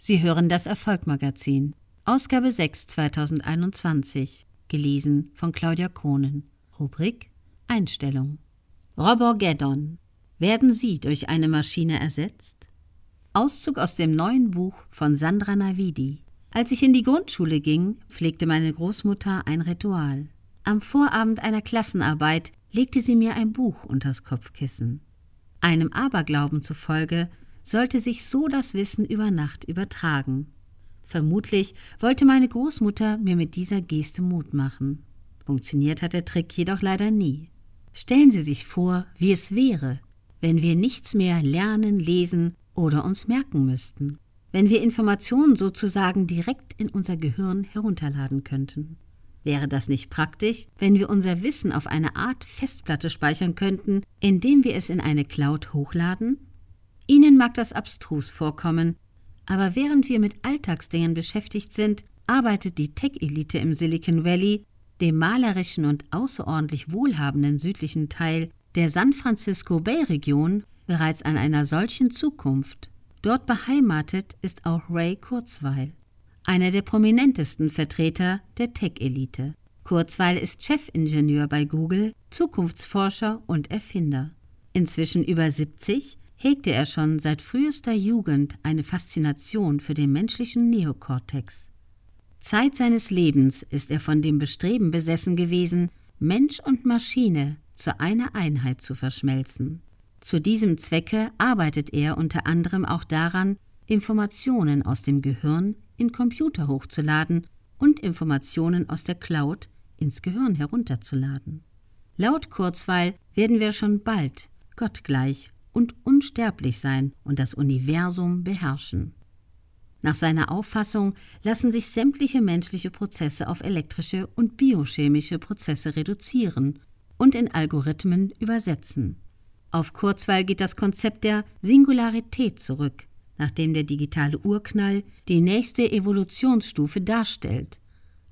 Sie hören das Erfolgmagazin, Ausgabe 6 2021, gelesen von Claudia Kohnen. Rubrik Einstellung. Robogeddon. Werden Sie durch eine Maschine ersetzt? Auszug aus dem neuen Buch von Sandra Navidi. Als ich in die Grundschule ging, pflegte meine Großmutter ein Ritual. Am Vorabend einer Klassenarbeit legte sie mir ein Buch unters Kopfkissen. Einem Aberglauben zufolge sollte sich so das Wissen über Nacht übertragen. Vermutlich wollte meine Großmutter mir mit dieser Geste Mut machen. Funktioniert hat der Trick jedoch leider nie. Stellen Sie sich vor, wie es wäre, wenn wir nichts mehr lernen, lesen oder uns merken müssten, wenn wir Informationen sozusagen direkt in unser Gehirn herunterladen könnten. Wäre das nicht praktisch, wenn wir unser Wissen auf eine Art Festplatte speichern könnten, indem wir es in eine Cloud hochladen? Ihnen mag das abstrus vorkommen, aber während wir mit Alltagsdingen beschäftigt sind, arbeitet die Tech-Elite im Silicon Valley, dem malerischen und außerordentlich wohlhabenden südlichen Teil der San Francisco Bay-Region, bereits an einer solchen Zukunft. Dort beheimatet ist auch Ray Kurzweil, einer der prominentesten Vertreter der Tech-Elite. Kurzweil ist Chefingenieur bei Google, Zukunftsforscher und Erfinder. Inzwischen über 70 hegte er schon seit frühester Jugend eine Faszination für den menschlichen Neokortex. Zeit seines Lebens ist er von dem Bestreben besessen gewesen, Mensch und Maschine zu einer Einheit zu verschmelzen. Zu diesem Zwecke arbeitet er unter anderem auch daran, Informationen aus dem Gehirn in Computer hochzuladen und Informationen aus der Cloud ins Gehirn herunterzuladen. Laut Kurzweil werden wir schon bald gottgleich und unsterblich sein und das Universum beherrschen. Nach seiner Auffassung lassen sich sämtliche menschliche Prozesse auf elektrische und biochemische Prozesse reduzieren und in Algorithmen übersetzen. Auf Kurzweil geht das Konzept der Singularität zurück, nachdem der digitale Urknall die nächste Evolutionsstufe darstellt,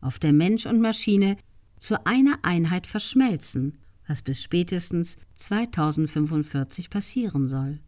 auf der Mensch und Maschine zu einer Einheit verschmelzen was bis spätestens 2045 passieren soll.